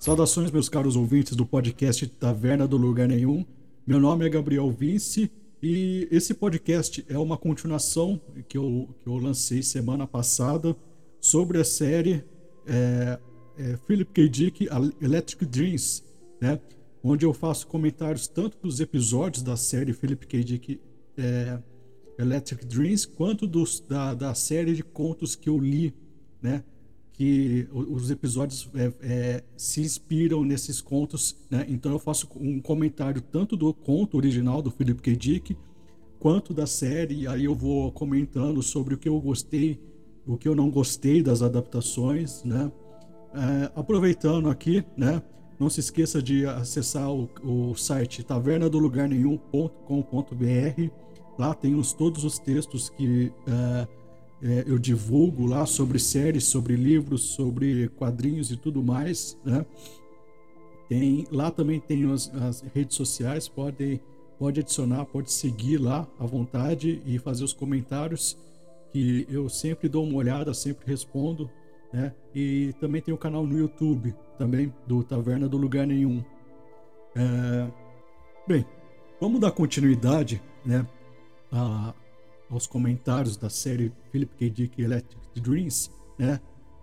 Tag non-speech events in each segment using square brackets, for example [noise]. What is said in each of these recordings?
Saudações, meus caros ouvintes do podcast Taverna do Lugar Nenhum. Meu nome é Gabriel Vince e esse podcast é uma continuação que eu, que eu lancei semana passada sobre a série é, é, Philip K. Dick Electric Dreams, né? onde eu faço comentários tanto dos episódios da série Philip K. Dick é, Electric Dreams quanto dos, da, da série de contos que eu li, né? Que os episódios é, é, se inspiram nesses contos, né? Então eu faço um comentário tanto do conto original do Philip K. Dick quanto da série. Aí eu vou comentando sobre o que eu gostei, o que eu não gostei das adaptações, né? É, aproveitando aqui, né? Não se esqueça de acessar o, o site tavernadolugarnenhum.com.br. Lá tem os, todos os textos que é, é, eu divulgo lá sobre séries, sobre livros, sobre quadrinhos e tudo mais, né? Tem, lá também tem as, as, redes sociais, pode, pode adicionar, pode seguir lá à vontade e fazer os comentários que eu sempre dou uma olhada, sempre respondo, né? E também tem o canal no YouTube, também do Taverna do Lugar Nenhum. É... Bem, vamos dar continuidade, né? A, aos comentários da série Philip K. Dick Electric Dreams, né?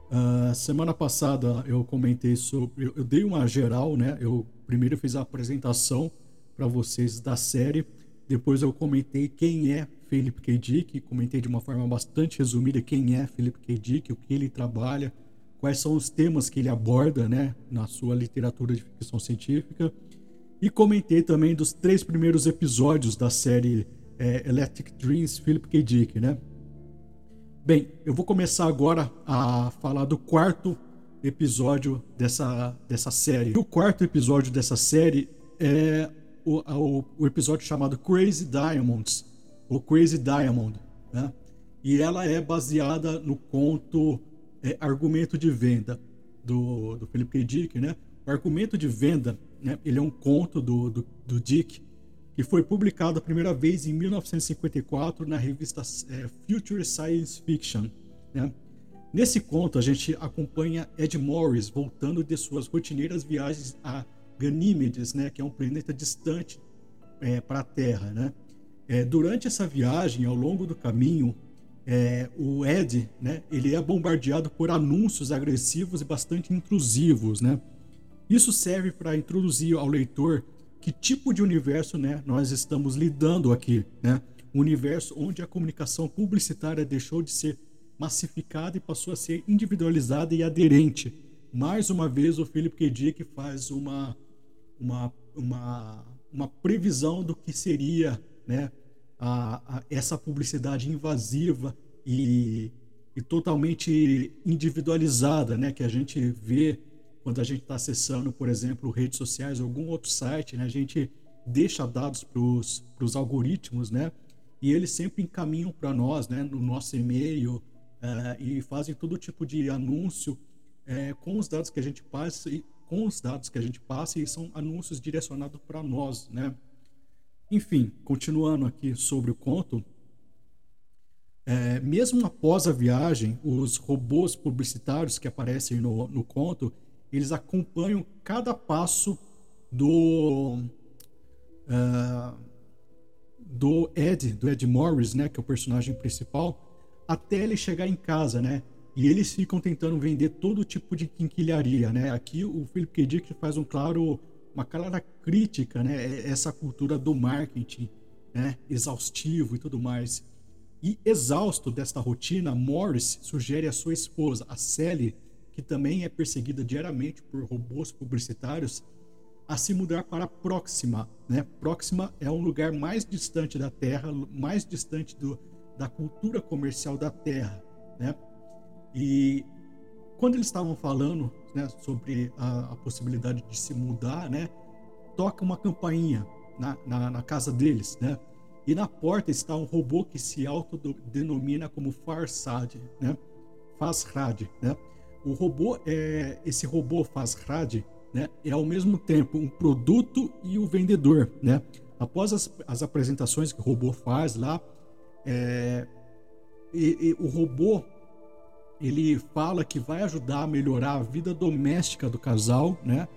Uh, semana passada eu comentei sobre, eu, eu, dei uma geral, né? Eu primeiro fiz a apresentação para vocês da série, depois eu comentei quem é Philip K. Dick, comentei de uma forma bastante resumida quem é Philip K. Dick, o que ele trabalha, quais são os temas que ele aborda, né, na sua literatura de ficção científica, e comentei também dos três primeiros episódios da série é, Electric Dreams, Philip K. Dick, né? Bem, eu vou começar agora a falar do quarto episódio dessa, dessa série. O quarto episódio dessa série é o, o, o episódio chamado Crazy Diamonds, ou Crazy Diamond, né? E ela é baseada no conto é, Argumento de Venda, do, do Philip K. Dick, né? O Argumento de Venda, né? ele é um conto do, do, do Dick, que foi publicado a primeira vez em 1954 na revista é, Future Science Fiction. Né? Nesse conto, a gente acompanha Ed Morris voltando de suas rotineiras viagens a Ganímedes, né, que é um planeta distante é, para a Terra. Né? É, durante essa viagem, ao longo do caminho, é, o Ed né, ele é bombardeado por anúncios agressivos e bastante intrusivos. Né? Isso serve para introduzir ao leitor que tipo de universo né, nós estamos lidando aqui. Né? Um universo onde a comunicação publicitária deixou de ser massificada e passou a ser individualizada e aderente. Mais uma vez, o Philip K. Dick faz uma, uma, uma, uma previsão do que seria né, a, a, essa publicidade invasiva e, e totalmente individualizada né, que a gente vê quando a gente está acessando, por exemplo, redes sociais, algum outro site, né, a gente deixa dados para os algoritmos, né, e eles sempre encaminham para nós, né, no nosso e-mail, é, e fazem todo tipo de anúncio é, com os dados que a gente passa e com os dados que a gente passa e são anúncios direcionados para nós, né? Enfim, continuando aqui sobre o conto, é, mesmo após a viagem, os robôs publicitários que aparecem no, no conto, eles acompanham cada passo do uh, do Ed, do Ed Morris, né, que é o personagem principal, até ele chegar em casa, né? E eles ficam tentando vender todo tipo de quinquilharia, né? Aqui o Philip K. Dick faz um claro, uma clara crítica, né? Essa cultura do marketing, né? Exaustivo e tudo mais. E exausto desta rotina, Morris sugere à sua esposa, a Sally, que também é perseguida diariamente por robôs publicitários, a se mudar para Próxima. Né? Próxima é um lugar mais distante da Terra, mais distante do, da cultura comercial da Terra. Né? E quando eles estavam falando né, sobre a, a, possibilidade de se mudar, né, toca uma campainha na, na, na, casa deles, né? E na porta está um robô que se autodenomina como Farsad, né? Fasrad, né? O robô, é, esse robô faz RAD, né, é ao mesmo tempo um produto e o vendedor, né? Após as, as apresentações que o robô faz lá, é, e, e o robô ele fala que vai ajudar a melhorar a vida doméstica do casal, né?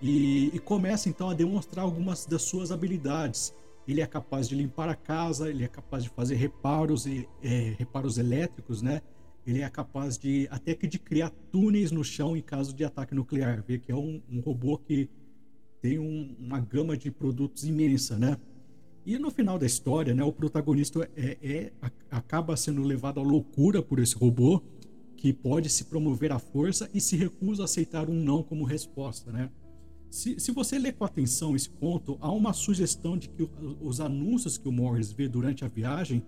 E, e, começa então a demonstrar algumas das suas habilidades. Ele é capaz de limpar a casa, ele é capaz de fazer reparos e é, reparos elétricos, né? Ele é capaz de até que de criar túneis no chão em caso de ataque nuclear. Vê que é um, um robô que tem um, uma gama de produtos imensa, né? E no final da história, né, o protagonista é, é, acaba sendo levado à loucura por esse robô que pode se promover à força e se recusa a aceitar um não como resposta, né? Se, se você ler com atenção esse ponto, há uma sugestão de que os anúncios que o Morris vê durante a viagem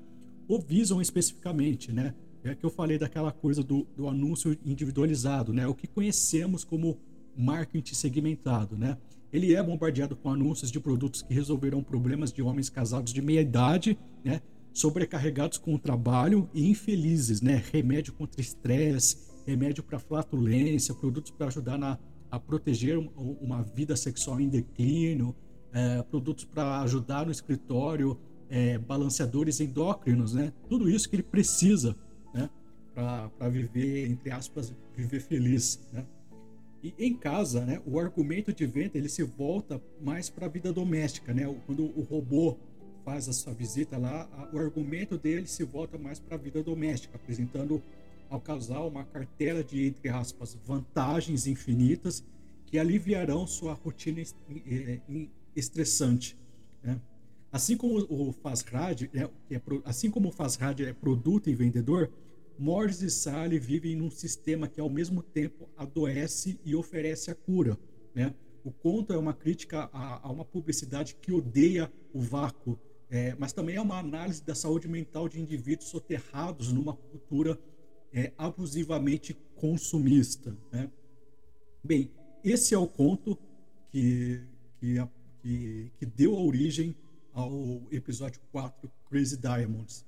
o visam especificamente, né? É que eu falei daquela coisa do, do anúncio individualizado, né? O que conhecemos como marketing segmentado, né? Ele é bombardeado com anúncios de produtos que resolverão problemas de homens casados de meia idade, né? Sobrecarregados com o trabalho e infelizes, né? Remédio contra estresse, remédio para flatulência, produtos para ajudar na, a proteger uma vida sexual em declínio, é, produtos para ajudar no escritório, é, balanceadores endócrinos, né? Tudo isso que ele precisa? Para viver, entre aspas, viver feliz, né? E em casa, né, o argumento de venda ele se volta mais para a vida doméstica, né? Quando o robô faz a sua visita lá, o argumento dele se volta mais para a vida doméstica, apresentando ao casal uma cartela de entre aspas vantagens infinitas que aliviarão sua rotina estressante. Né? Assim como o Fazrad, né, é, assim como o Fazrad é produto e vendedor, Morris e Sally vivem num sistema que ao mesmo tempo adoece e oferece a cura. Né? O conto é uma crítica a, a uma publicidade que odeia o vácuo, é, mas também é uma análise da saúde mental de indivíduos soterrados numa cultura é, abusivamente consumista. Né? Bem, esse é o conto que, que, que, que deu origem ao episódio 4, Crazy Diamonds.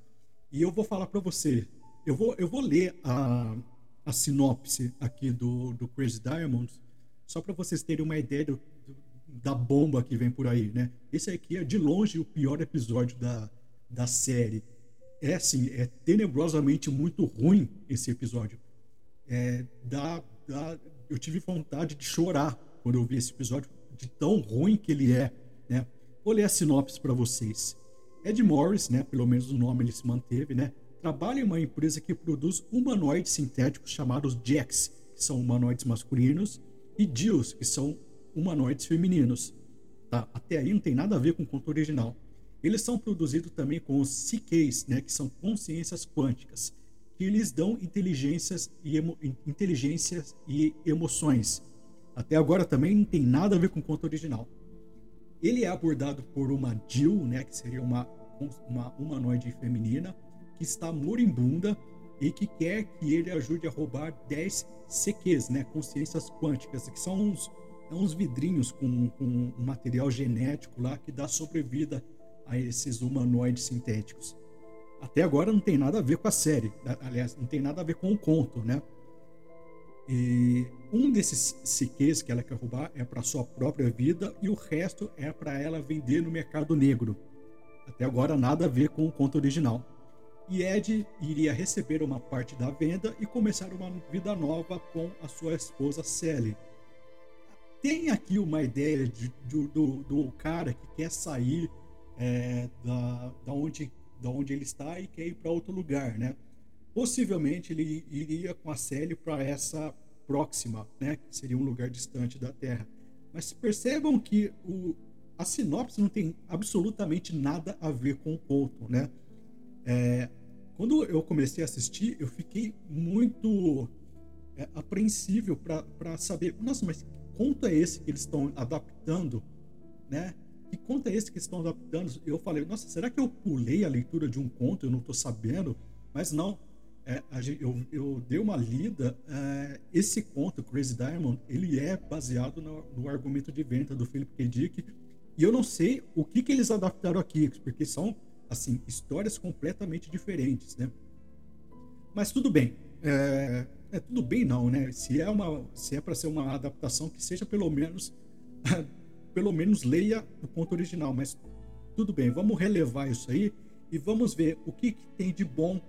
E eu vou falar para você, eu vou, eu vou ler a, a sinopse aqui do, do Crazy Diamonds, só para vocês terem uma ideia do, do, da bomba que vem por aí, né? Esse aqui é de longe o pior episódio da, da série. É assim, é tenebrosamente muito ruim esse episódio. É, dá, dá, eu tive vontade de chorar quando eu vi esse episódio, de tão ruim que ele é, né? Vou ler a sinopse para vocês. Ed Morris, né? Pelo menos o nome ele se manteve, né? Trabalha em uma empresa que produz humanoides sintéticos chamados Jax, que são humanoides masculinos, e Dills, que são humanoides femininos. Tá? Até aí não tem nada a ver com o conto original. Eles são produzidos também com os CKs, né, que são consciências quânticas, que lhes dão inteligências e, emo inteligências e emoções. Até agora também não tem nada a ver com o conto original. Ele é abordado por uma Jill, né, que seria uma, uma humanoide feminina, que está moribunda e que quer que ele ajude a roubar 10 CQs, né, consciências quânticas, que são uns, é uns vidrinhos com, com um material genético lá que dá sobrevida a esses humanoides sintéticos. Até agora não tem nada a ver com a série, aliás, não tem nada a ver com o conto, né? E um desses CQs que ela quer roubar é para sua própria vida e o resto é para ela vender no mercado negro. Até agora nada a ver com o conto original e Ed iria receber uma parte da venda e começar uma vida nova com a sua esposa Sally. Tem aqui uma ideia de, de, do, do cara que quer sair é, da, da, onde, da onde ele está e quer ir para outro lugar, né? Possivelmente ele iria com a Sally para essa próxima, né? Que seria um lugar distante da Terra. Mas percebam que o, a sinopse não tem absolutamente nada a ver com o conto, né? É, quando eu comecei a assistir, eu fiquei muito é, apreensível para saber, nossa, mas conto é esse que eles estão adaptando, né? Que conto é esse que estão adaptando? Eu falei, nossa, será que eu pulei a leitura de um conto? Eu não estou sabendo, mas não. É, eu, eu, dei uma lida. É, esse conto, Crazy Diamond, ele é baseado no, no, argumento de venda do Philip K. Dick. E eu não sei o que, que eles adaptaram aqui, porque são assim, histórias completamente diferentes, né? Mas tudo bem. É, é tudo bem não, né? Se é uma, se é para ser uma adaptação que seja pelo menos, [laughs] pelo menos leia o ponto original. Mas tudo bem, vamos relevar isso aí e vamos ver o que, que tem de bom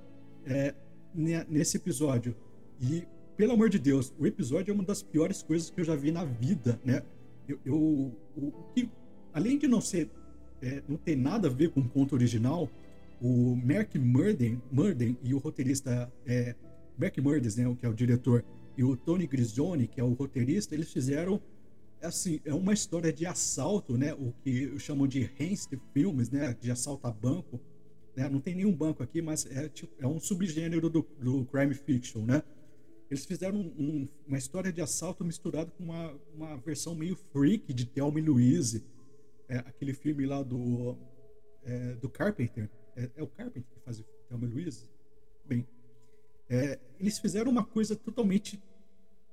é, nesse episódio. E, pelo amor de Deus, o episódio é uma das piores coisas que eu já vi na vida, né? Eu, eu o, que, além de não ser, é, não ter nada a ver com o conto original, o Mark Murden, Murden e o roteirista é, Mark Murden, né, que é o diretor, e o Tony Grisoni, que é o roteirista, eles fizeram assim, é uma história de assalto, né, o que chamam de Heinz filmes, né, de assalto a banco, né? Não tem nenhum banco aqui, mas é, tipo, é um subgênero do, do crime fiction, né? Eles fizeram um, uma história de assalto misturado com uma, uma versão meio freak de Thelma e Louise, é, aquele filme lá do é, do Carpenter. É, é, o Carpenter que faz Thelma e Louise? Bem, é, eles fizeram uma coisa totalmente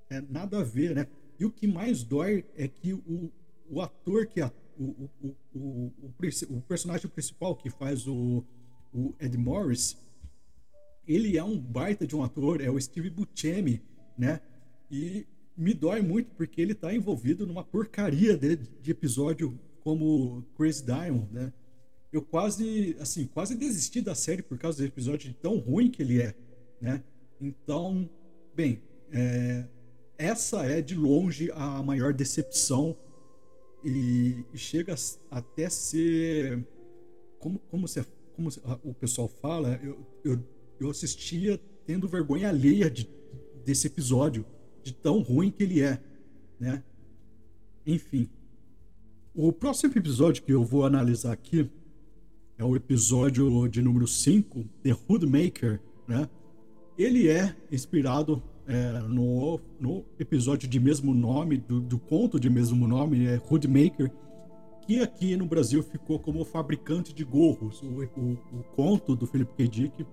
é, nada a ver, né? E o que mais dói é que o, o ator que o, o, o, o, o personagem principal que faz o o Ed Morris, ele é um baita de um ator, é o Steve Buscemi, né? E me dói muito porque ele está envolvido numa porcaria de, de, episódio como Crazy Diamond, né? Eu quase, assim, quase desisti da série por causa do episódio tão ruim que ele é, né? Então, bem, é, essa é de longe a maior decepção e, e chega até ser como como você como o pessoal fala, eu, eu, eu assistia tendo vergonha alheia de, desse episódio, de tão ruim que ele é, né? Enfim. O próximo episódio que eu vou analisar aqui é o episódio de número 5, The Hoodmaker, né? Ele é inspirado é, no, no episódio de mesmo nome, do, do conto de mesmo nome, é Hoodmaker, que aqui no Brasil ficou como fabricante de gorros, o, o, o conto do Philip K. Dick,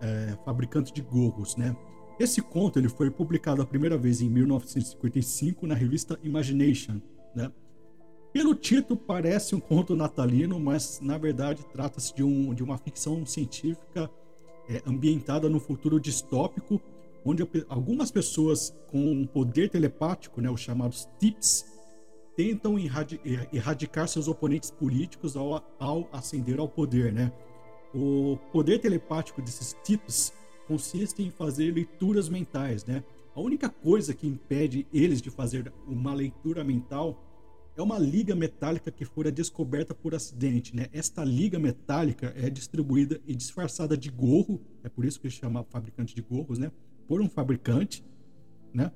é, fabricante de gorros, né? Esse conto ele foi publicado a primeira vez em 1955 na revista Imagination, né? Pelo título parece um conto natalino, mas na verdade trata-se de, um, de uma ficção científica é, ambientada no futuro distópico, onde algumas pessoas com um poder telepático, né, os chamados TIPS, tentam erradicar seus oponentes políticos ao, ao ascender ao poder, né? O poder telepático desses tipos consiste em fazer leituras mentais, né? A única coisa que impede eles de fazer uma leitura mental é uma liga metálica que fora descoberta por acidente, né? Esta liga metálica é distribuída e disfarçada de gorro, é por isso que chama fabricante de gorros, né? Por um fabricante, né?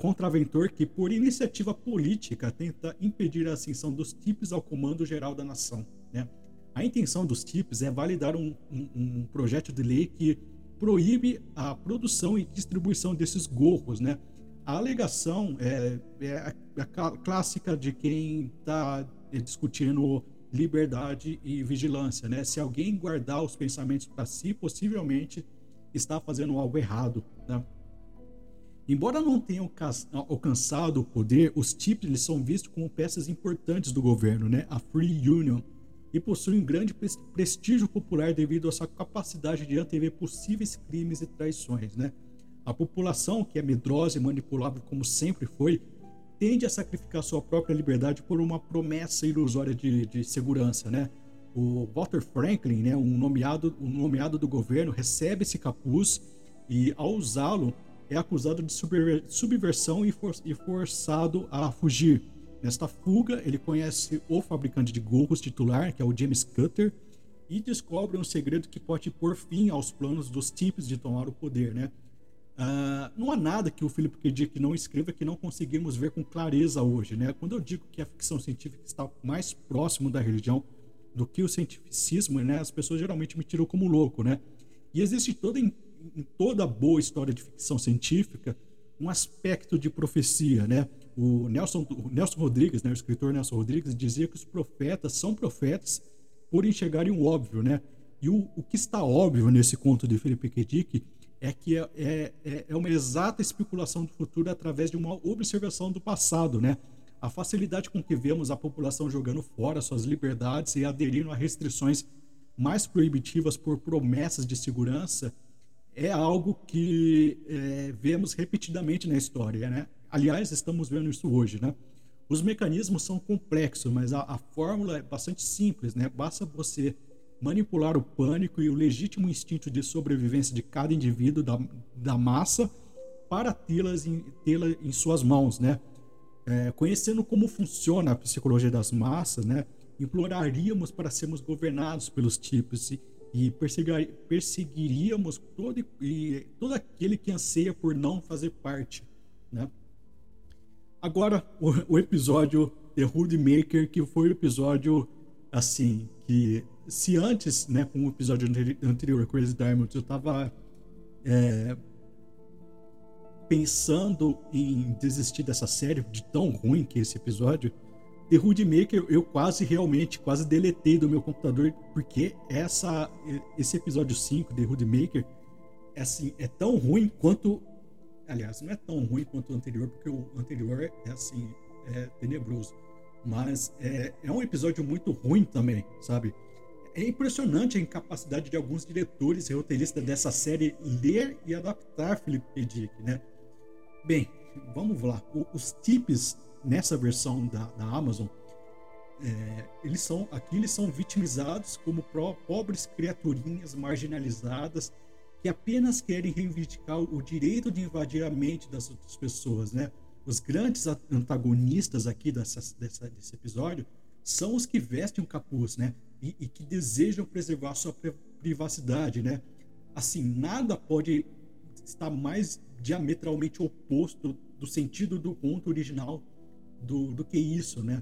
contraventor que, por iniciativa política, tenta impedir a ascensão dos TIPs ao comando geral da nação. Né? A intenção dos TIPs é validar um, um, um, projeto de lei que proíbe a produção e distribuição desses gorros. Né? A alegação é, é a, a clássica de quem está discutindo liberdade e vigilância. Né? Se alguém guardar os pensamentos para si, possivelmente está fazendo algo errado. Né? Embora não tenham alcançado o poder, os TIPs eles são vistos como peças importantes do governo, né? a Free Union, e possuem um grande prestígio popular devido à sua capacidade de antever possíveis crimes e traições. Né? A população, que é medrosa e manipulável como sempre foi, tende a sacrificar sua própria liberdade por uma promessa ilusória de, de segurança. Né? O Walter Franklin, né, um, nomeado, um nomeado do governo, recebe esse capuz e, ao usá-lo, é acusado de subversão e, for e forçado a fugir. Nesta fuga, ele conhece o fabricante de gorros titular, que é o James Cutter, e descobre um segredo que pode pôr fim aos planos dos tipos de tomar o poder, né? Uh, não há nada que o Philip K. Dick não escreva que não conseguimos ver com clareza hoje, né? Quando eu digo que a ficção científica está mais próximo da religião do que o cientificismo, né? As pessoas geralmente me tiram como louco, né? E existe toda em toda boa história de ficção científica um aspecto de profecia, né? O Nelson, o Nelson Rodrigues, né, o escritor Nelson Rodrigues, dizia que os profetas são profetas por enxergarem o óbvio, né? E o, o que está óbvio nesse conto de Felipe K. Dick é que é, é, é uma exata especulação do futuro através de uma observação do passado, né? A facilidade com que vemos a população jogando fora suas liberdades e aderindo a restrições mais proibitivas por promessas de segurança é algo que é, vemos repetidamente na história, né? Aliás, estamos vendo isso hoje, né? Os mecanismos são complexos, mas a, a fórmula é bastante simples, né? Basta você manipular o pânico e o legítimo instinto de sobrevivência de cada indivíduo da, da massa para tê-las em, tê em suas mãos, né? É, conhecendo como funciona a psicologia das massas, né? Imploraríamos para sermos governados pelos tipos e, e perseguiríamos todo, e, todo aquele que anseia por não fazer parte, né? Agora, o, o episódio The Hood Maker, que foi o episódio, assim, que se antes, né, com o episódio anterior, Crazy Diamond, eu tava é, pensando em desistir dessa série, de tão ruim que é esse episódio, The Hood Maker eu quase realmente, quase deletei do meu computador, porque essa, esse episódio 5, The Hood Maker, é, assim, é tão ruim quanto. Aliás, não é tão ruim quanto o anterior, porque o anterior é assim, é tenebroso. Mas é, é um episódio muito ruim também, sabe? É impressionante a incapacidade de alguns diretores e roteiristas dessa série ler e adaptar Philip K. Dick, né? Bem, vamos lá. O, os tips nessa versão da, da Amazon, é, eles são aqui eles são vitimizados como pobres criaturinhas marginalizadas que apenas querem reivindicar o direito de invadir a mente das outras pessoas, né? Os grandes antagonistas aqui dessa, dessa, desse episódio são os que vestem um capuz, né? E, e que desejam preservar sua privacidade, né? Assim, nada pode estar mais diametralmente oposto do sentido do conto original do, do que isso, né?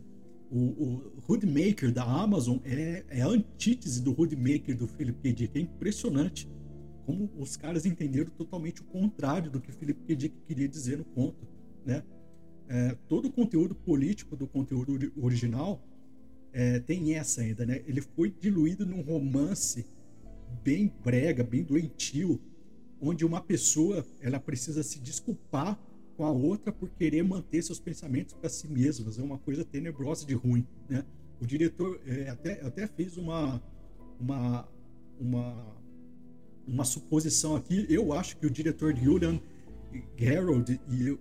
O, o Hoodmaker da Amazon é, é a antítese do Hoodmaker do Philip K. Dick. É impressionante como os caras entenderam totalmente o contrário do que Philip K. Dick queria dizer no conto, né? É, todo o conteúdo político do conteúdo original é, tem essa ainda, né? Ele foi diluído num romance bem brega, bem doentio, onde uma pessoa ela precisa se desculpar com a outra por querer manter seus pensamentos para si mesmas. É uma coisa tenebrosa de ruim, né? O diretor é, até, até fez uma, uma, uma, uma suposição aqui. Eu acho que o diretor Julian Gerald e, e,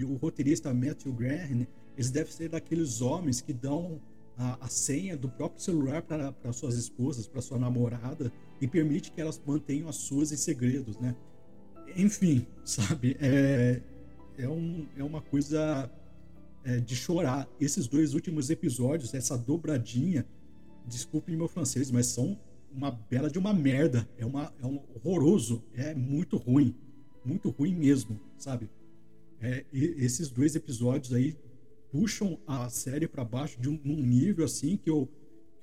e o roteirista Matthew Graham, eles devem ser daqueles homens que dão a, a senha do próprio celular para suas esposas, para sua namorada, e permite que elas mantenham as suas em segredos, né? Enfim, [laughs] sabe? É, é, um, é uma coisa é, de chorar. Esses dois últimos episódios, essa dobradinha, desculpem meu francês, mas são uma bela de uma merda. É, uma, é um horroroso. É muito ruim. Muito ruim mesmo, sabe? É, esses dois episódios aí puxam a série para baixo de um, um, nível assim que eu,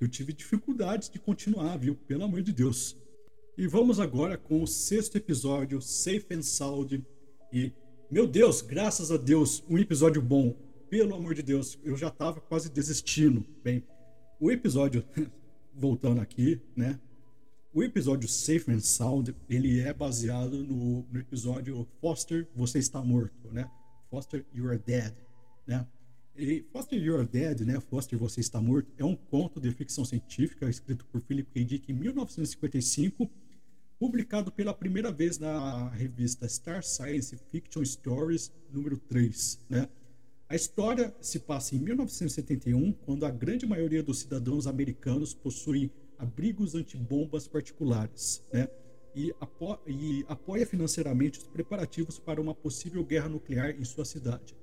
eu tive dificuldades de continuar, viu? Pelo amor de Deus. E vamos agora com o sexto episódio, Safe and Sound. E, meu Deus, graças a Deus, um episódio bom. Pelo amor de Deus, eu já tava quase desistindo. Bem, o episódio, [laughs] voltando aqui, né? O episódio Safe and Sound, ele é baseado no, no episódio Foster, Você Está Morto, né? Foster, You Are Dead, né? E Foster You're Dead, né? Foster Você Está Morto, é um conto de ficção científica escrito por Philip K. Dick em 1955, publicado pela primeira vez na revista Star Science Fiction Stories número 3, né? A história se passa em 1971, quando a grande maioria dos cidadãos americanos possuem abrigos antibombas particulares, né? E, apo e apoia financeiramente os preparativos para uma possível guerra nuclear em sua cidade.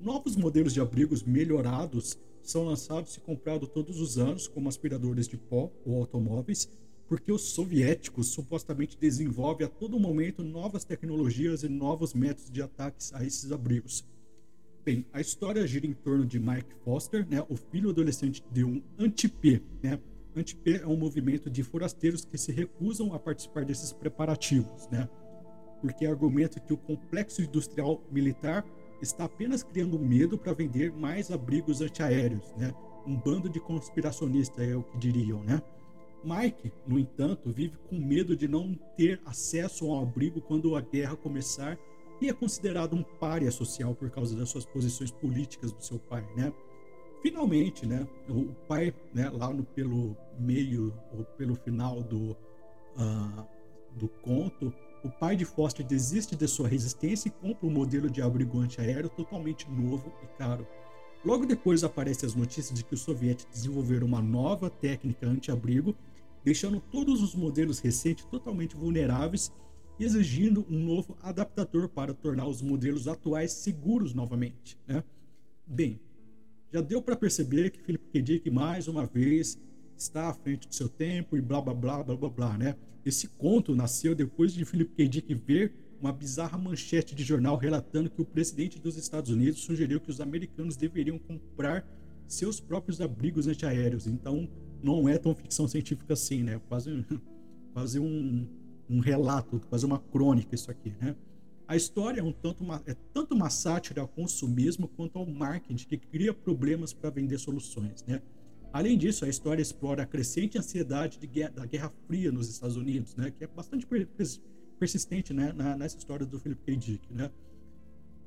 Novos modelos de abrigos melhorados são lançados e comprados todos os anos, como aspiradores de pó ou automóveis, porque os soviéticos supostamente desenvolvem a todo momento novas tecnologias e novos métodos de ataques a esses abrigos. Bem, a história gira em torno de Mike Foster, né, o filho adolescente de um anti-P. Né? Anti-P é um movimento de forasteiros que se recusam a participar desses preparativos, né? porque argumenta que o complexo industrial militar está apenas criando medo para vender mais abrigos antiaéreos, né? Um bando de conspiracionistas é o que diriam, né? Mike, no entanto, vive com medo de não ter acesso ao abrigo quando a guerra começar e é considerado um pária social por causa das suas posições políticas do seu pai, né? Finalmente, né, o pai, né, lá no pelo meio ou pelo final do uh, do conto, o pai de Foster desiste de sua resistência e compra um modelo de abrigo antiaéreo totalmente novo e caro. Logo depois aparecem as notícias de que os soviéticos desenvolveram uma nova técnica anti-abrigo, deixando todos os modelos recentes totalmente vulneráveis exigindo um novo adaptador para tornar os modelos atuais seguros novamente. Né? Bem, já deu para perceber que K. Dick, mais uma vez, está à frente do seu tempo e blá blá blá blá blá blá, né? Esse conto nasceu depois de Philip K. Dick ver uma bizarra manchete de jornal relatando que o presidente dos Estados Unidos sugeriu que os americanos deveriam comprar seus próprios abrigos antiaéreos. Então, não é tão ficção científica assim, né? Quase, quase um, um relato, quase uma crônica isso aqui, né? A história é, um tanto uma, é tanto uma sátira ao consumismo quanto ao marketing que cria problemas para vender soluções, né? Além disso, a história explora a crescente ansiedade guerra, da Guerra Fria nos Estados Unidos, né? Que é bastante persistente, né? Na, nessa história do Philip K. Dick, né?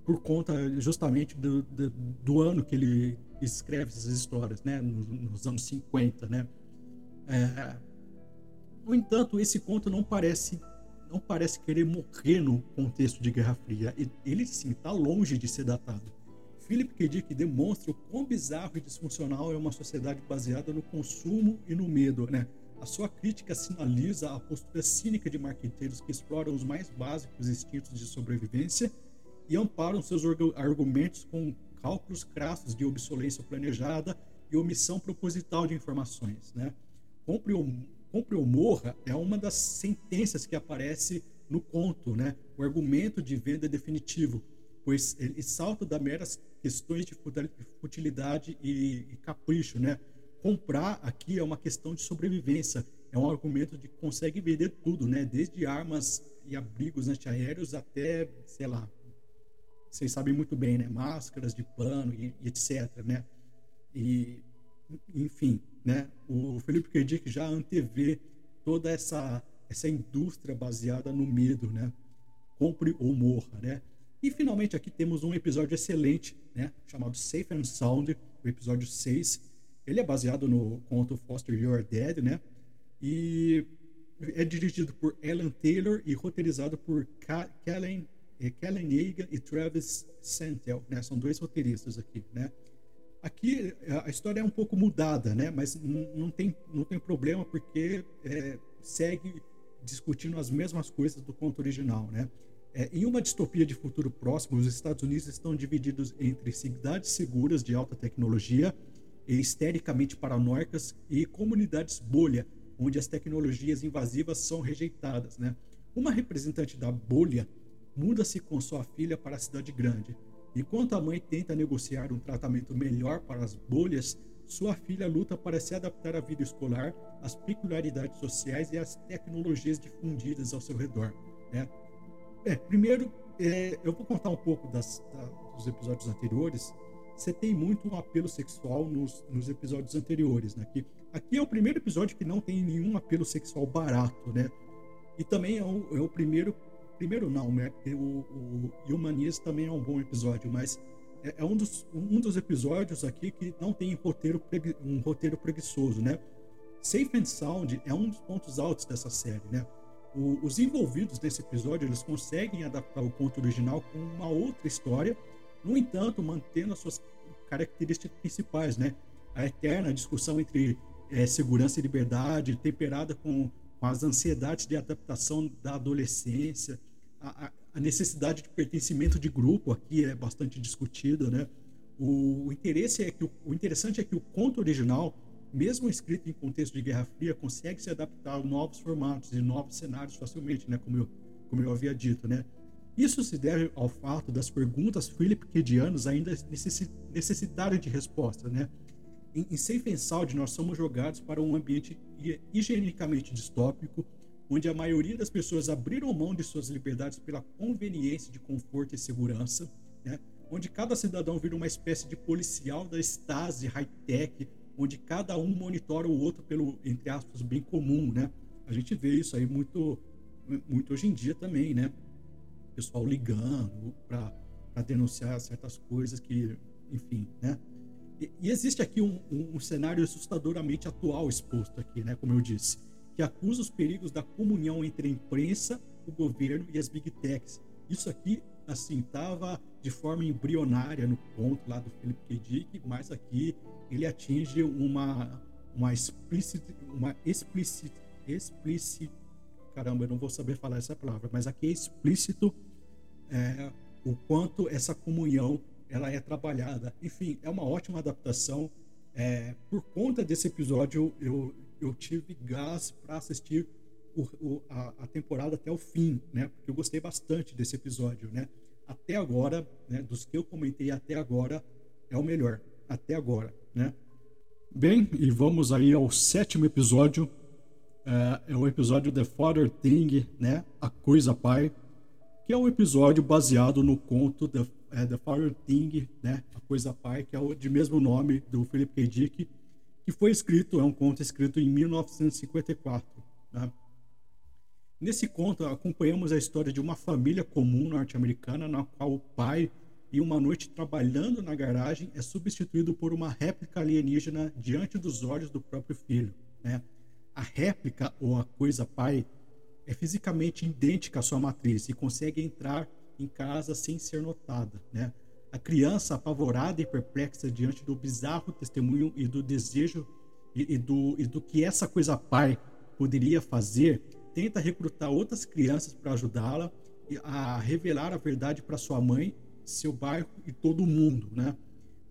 Por conta justamente do, do, do ano que ele escreve essas histórias, né? Nos, nos anos 50, né? É, no entanto, esse conto não parece não parece querer morrer no contexto de Guerra Fria. Ele sim está longe de ser datado. Philip K. Dick demonstra o quão bizarro e disfuncional é uma sociedade baseada no consumo e no medo, né? A sua crítica sinaliza a postura cínica de marqueteiros que exploram os mais básicos instintos de sobrevivência e amparam seus argumentos com cálculos crassos de obsolência planejada e omissão proposital de informações, né? Compre ou, compre ou morra é uma das sentenças que aparece no conto, né? O argumento de venda é definitivo, pois ele salta da meras questões de futilidade e, e capricho, né? Comprar aqui é uma questão de sobrevivência, é um argumento de consegue vender tudo, né? Desde armas e abrigos antiaéreos até, sei lá, vocês sabem muito bem, né? Máscaras de pano e, e etc, né? E, enfim, né? O Felipe K. Dick já antevê toda essa essa indústria baseada no medo, né? Compre ou morra, né? E finalmente aqui temos um episódio excelente, né, chamado Safe and Sound, o episódio 6. Ele é baseado no conto Foster You're Dead, né? E é dirigido por Ellen Taylor e roteirizado por Kellen, eh, Kellen Yeager e Travis Santel, né? São dois roteiristas aqui, né? Aqui a história é um pouco mudada, né? Mas não tem, não tem problema porque é, segue discutindo as mesmas coisas do conto original, né? É, em uma distopia de futuro próximo, os Estados Unidos estão divididos entre cidades seguras de alta tecnologia e histericamente paranoicas e comunidades bolha, onde as tecnologias invasivas são rejeitadas. Né? Uma representante da bolha muda-se com sua filha para a cidade grande. Enquanto a mãe tenta negociar um tratamento melhor para as bolhas, sua filha luta para se adaptar à vida escolar, às peculiaridades sociais e às tecnologias difundidas ao seu redor. Né? É, primeiro, é, eu vou contar um pouco das, da, dos episódios anteriores. Você tem muito um apelo sexual nos, nos episódios anteriores, né? Aqui, aqui é o primeiro episódio que não tem nenhum apelo sexual barato, né? E também é o, é o primeiro, primeiro não, né? O, o Humanias também é um bom episódio, mas é, é, um, dos, um dos episódios aqui que não tem roteiro, um roteiro preguiçoso, né? Safe and Sound é um dos pontos altos dessa série, né? o, os envolvidos nesse episódio eles conseguem adaptar o conto original com uma outra história, no entanto, mantendo as suas características principais, né? A eterna discussão entre é, segurança e liberdade, temperada com, com, as ansiedades de adaptação da adolescência, a, a, necessidade de pertencimento de grupo aqui é bastante discutida, né? O, o interesse é que o, o interessante é que o conto original mesmo escrito em contexto de Guerra Fria, consegue se adaptar a novos formatos e novos cenários facilmente, né? Como eu, como eu havia dito, né? Isso se deve ao fato das perguntas philipkedianas ainda necessitarem de resposta, né? Em, em Safe and Sound, nós somos jogados para um ambiente higienicamente distópico, onde a maioria das pessoas abriram mão de suas liberdades pela conveniência de conforto e segurança, né? onde cada cidadão vira uma espécie de policial da Stasi high-tech, onde cada um monitora o outro pelo, entre aspas, bem comum, né? A gente vê isso aí muito, muito hoje em dia também, né? Pessoal ligando para denunciar certas coisas que, enfim, né? E, e existe aqui um, um, um, cenário assustadoramente atual exposto aqui, né? Como eu disse, que acusa os perigos da comunhão entre a imprensa, o governo e as big techs. Isso aqui, assim, estava de forma embrionária no ponto lá do Philip K. Dick, mas aqui ele atinge uma uma explicit uma explicit explicit caramba, eu não vou saber falar essa palavra, mas aqui é explícito é, o quanto essa comunhão ela é trabalhada. Enfim, é uma ótima adaptação. É, por conta desse episódio, eu, eu tive gás para assistir o, o, a, a, temporada até o fim, né? Porque eu gostei bastante desse episódio, né? Até agora, né, dos que eu comentei até agora, é o melhor. Até agora, né? Bem, e vamos aí ao sétimo episódio. É, é o episódio The Father Thing, né? A Coisa Pai, que é um episódio baseado no conto The, é, The Father Thing, né? A Coisa Pai, que é o de mesmo nome do Philip K. Dick, que foi escrito, é um conto escrito em 1954. Né? Nesse conto, acompanhamos a história de uma família comum norte-americana na qual o pai e uma noite trabalhando na garagem é substituído por uma réplica alienígena diante dos olhos do próprio filho. Né? A réplica, ou a coisa pai, é fisicamente idêntica à sua matriz e consegue entrar em casa sem ser notada. Né? A criança, apavorada e perplexa diante do bizarro testemunho e do desejo e, e, do, e do que essa coisa pai poderia fazer, tenta recrutar outras crianças para ajudá-la a revelar a verdade para sua mãe seu bairro e todo mundo, né?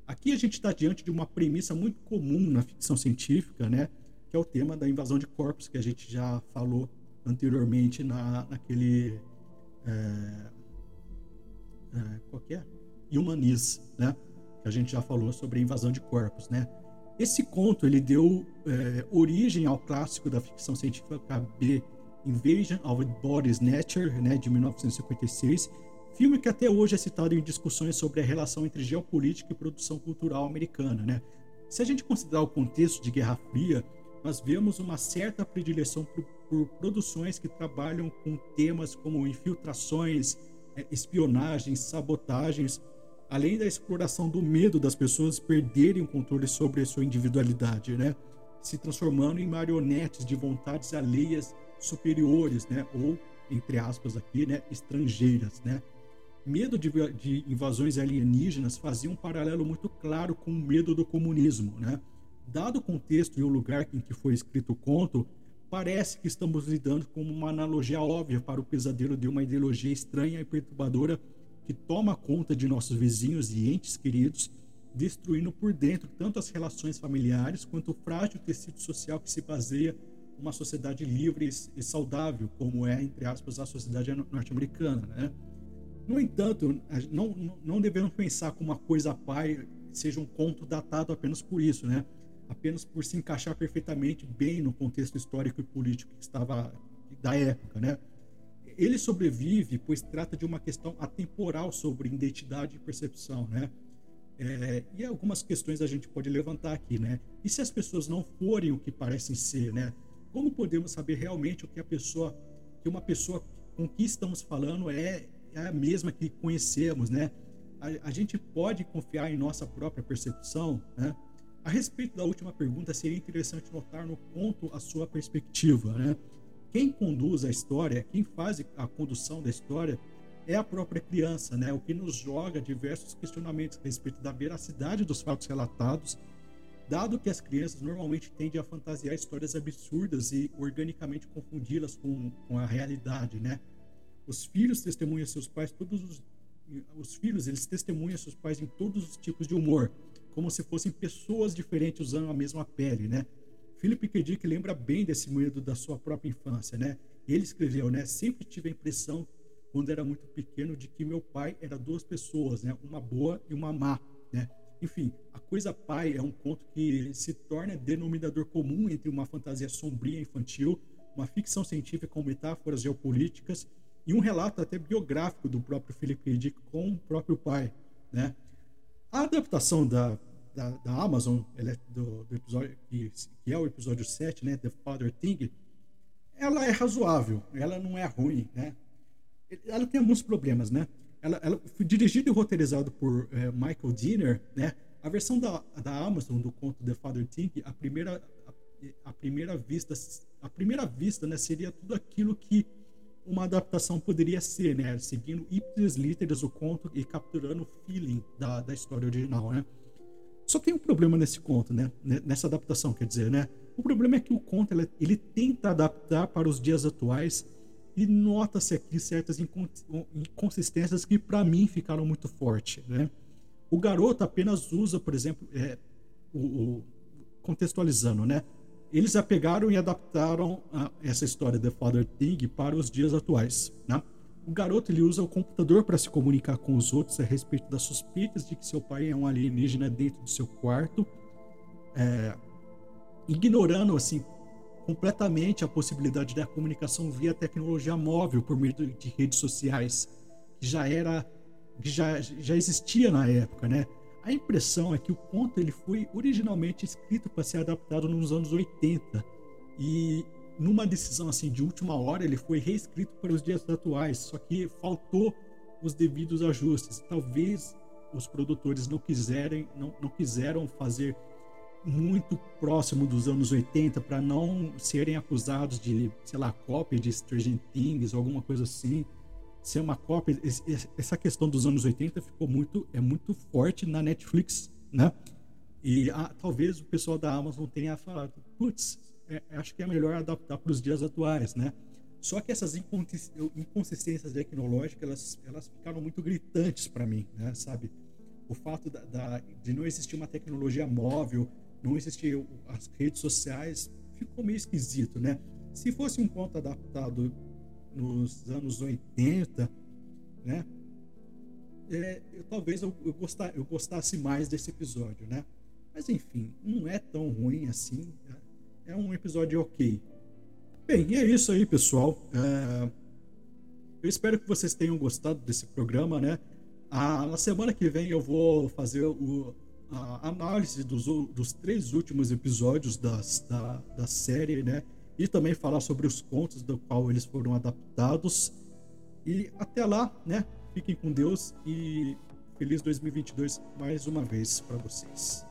Aqui a gente está diante de uma premissa muito comum na ficção científica, né? Que é o tema da invasão de corpos que a gente já falou anteriormente na, naquele é, é, qual que é? Humaniz, né? Que a gente já falou sobre invasão de corpos, né? Esse conto ele deu é, origem ao clássico da ficção científica B, Invasion of Body Snatcher, né, de 1956, Filme que até hoje é citado em discussões sobre a relação entre geopolítica e produção cultural americana. Né? Se a gente considerar o contexto de Guerra Fria, nós vemos uma certa predileção por, por produções que trabalham com temas como infiltrações, é, espionagens, sabotagens, além da exploração do medo das pessoas perderem o controle sobre a sua individualidade, né? se transformando em marionetes de vontades alheias superiores, né? ou entre aspas aqui, né, estrangeiras, né? medo de, de, invasões alienígenas fazia um paralelo muito claro com o medo do comunismo. Né? Dado o contexto e o lugar em que foi escrito o conto, parece que estamos lidando com uma analogia óbvia para o pesadelo de uma ideologia estranha e perturbadora que toma conta de nossos vizinhos e entes queridos, destruindo por dentro tanto as relações familiares quanto o frágil tecido social que se baseia uma sociedade livre e saudável, como é, entre aspas, a sociedade norte-americana. Né? No entanto, não, não devemos pensar que uma coisa pai seja um conto datado apenas por isso, né? apenas por se encaixar perfeitamente bem no contexto histórico e político que estava da época. Né? Ele sobrevive pois trata de uma questão atemporal sobre identidade e percepção. Né? É, e algumas questões a gente pode levantar aqui. Né? E se as pessoas não forem o que parecem ser? Né? Como podemos saber realmente o que a pessoa, que uma pessoa com que estamos falando é é a mesma que conhecemos, né? A, a gente pode confiar em nossa própria percepção, né? A respeito da última pergunta, seria interessante notar no ponto a sua perspectiva, né? Quem conduz a história, quem faz a condução da história é a própria criança, né? O que nos joga diversos questionamentos a respeito da veracidade dos fatos relatados, dado que as crianças normalmente tendem a fantasiar histórias absurdas e organicamente confundi-las com, com a realidade, né? Os filhos testemunham seus pais todos os os filhos eles testemunham seus pais em todos os tipos de humor, como se fossem pessoas diferentes usando a mesma pele, né? Philip K. Dick lembra bem desse medo da sua própria infância, né? Ele escreveu, né? Sempre tive a impressão, quando era muito pequeno, de que meu pai era duas pessoas, né? Uma boa e uma má, né? Enfim, a coisa pai é um conto que se torna denominador comum entre uma fantasia sombria infantil, uma ficção científica com metáforas geopolíticas e um relato até biográfico do próprio Philip K. Dick com o próprio pai, né? A adaptação da, da, da Amazon, é do, do, episódio que, que, é o episódio 7, né, The Father Thing, ela é razoável, ela não é ruim, né? Ela tem alguns problemas, né? Ela, ela foi dirigida e roteirizada por é, Michael Dinner, né? A versão da, da Amazon do conto The Father Thing, a primeira a, a primeira vista, a primeira vista, né, seria tudo aquilo que uma adaptação poderia ser, né? Seguindo ipsis literis o conto e capturando o feeling da, da história original, né? Só tem um problema nesse conto, né? Nessa adaptação, quer dizer, né? O problema é que o conto ele, tenta adaptar para os dias atuais e nota-se aqui certas inconsistências que para mim ficaram muito fortes, né? O garoto apenas usa, por exemplo, é, o, o, contextualizando, né? Eles já pegaram e adaptaram a, essa história The Father Thing para os dias atuais, né? O garoto ele usa o computador para se comunicar com os outros a respeito das suspeitas de que seu pai é um alienígena dentro do seu quarto, é, ignorando assim completamente a possibilidade da comunicação via tecnologia móvel por meio de redes sociais, que já era que já, já existia na época, né? A impressão é que o conto ele foi originalmente escrito para ser adaptado nos anos 80 e numa decisão assim de última hora ele foi reescrito para os dias atuais, só que faltou os devidos ajustes. Talvez os produtores não quiserem não, não quiseram fazer muito próximo dos anos 80 para não serem acusados de, sei lá, cópia de Stranger Things, alguma coisa assim. Ser uma cópia, essa questão dos anos 80 ficou muito, é muito forte na Netflix, né? E ah, talvez o pessoal da Amazon tenha falado, putz, é, acho que é melhor adaptar para os dias atuais, né? Só que essas inconsistências tecnológicas, elas, elas ficaram muito gritantes para mim, né? Sabe? O fato da, da, de não existir uma tecnologia móvel, não existia as redes sociais, ficou meio esquisito, né? Se fosse um conto adaptado nos anos 80, né? É, eu, talvez eu, eu, gostar, eu gostasse mais desse episódio, né? Mas enfim, não é tão ruim assim. Né? É um episódio ok. Bem, é isso aí, pessoal. É... Eu espero que vocês tenham gostado desse programa, né? Ah, na semana que vem eu vou fazer o, a análise dos, dos três últimos episódios das, da, da série, né? E também falar sobre os contos do qual eles foram adaptados. E até lá, né? Fiquem com Deus e feliz 2022 mais uma vez para vocês.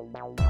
Wow.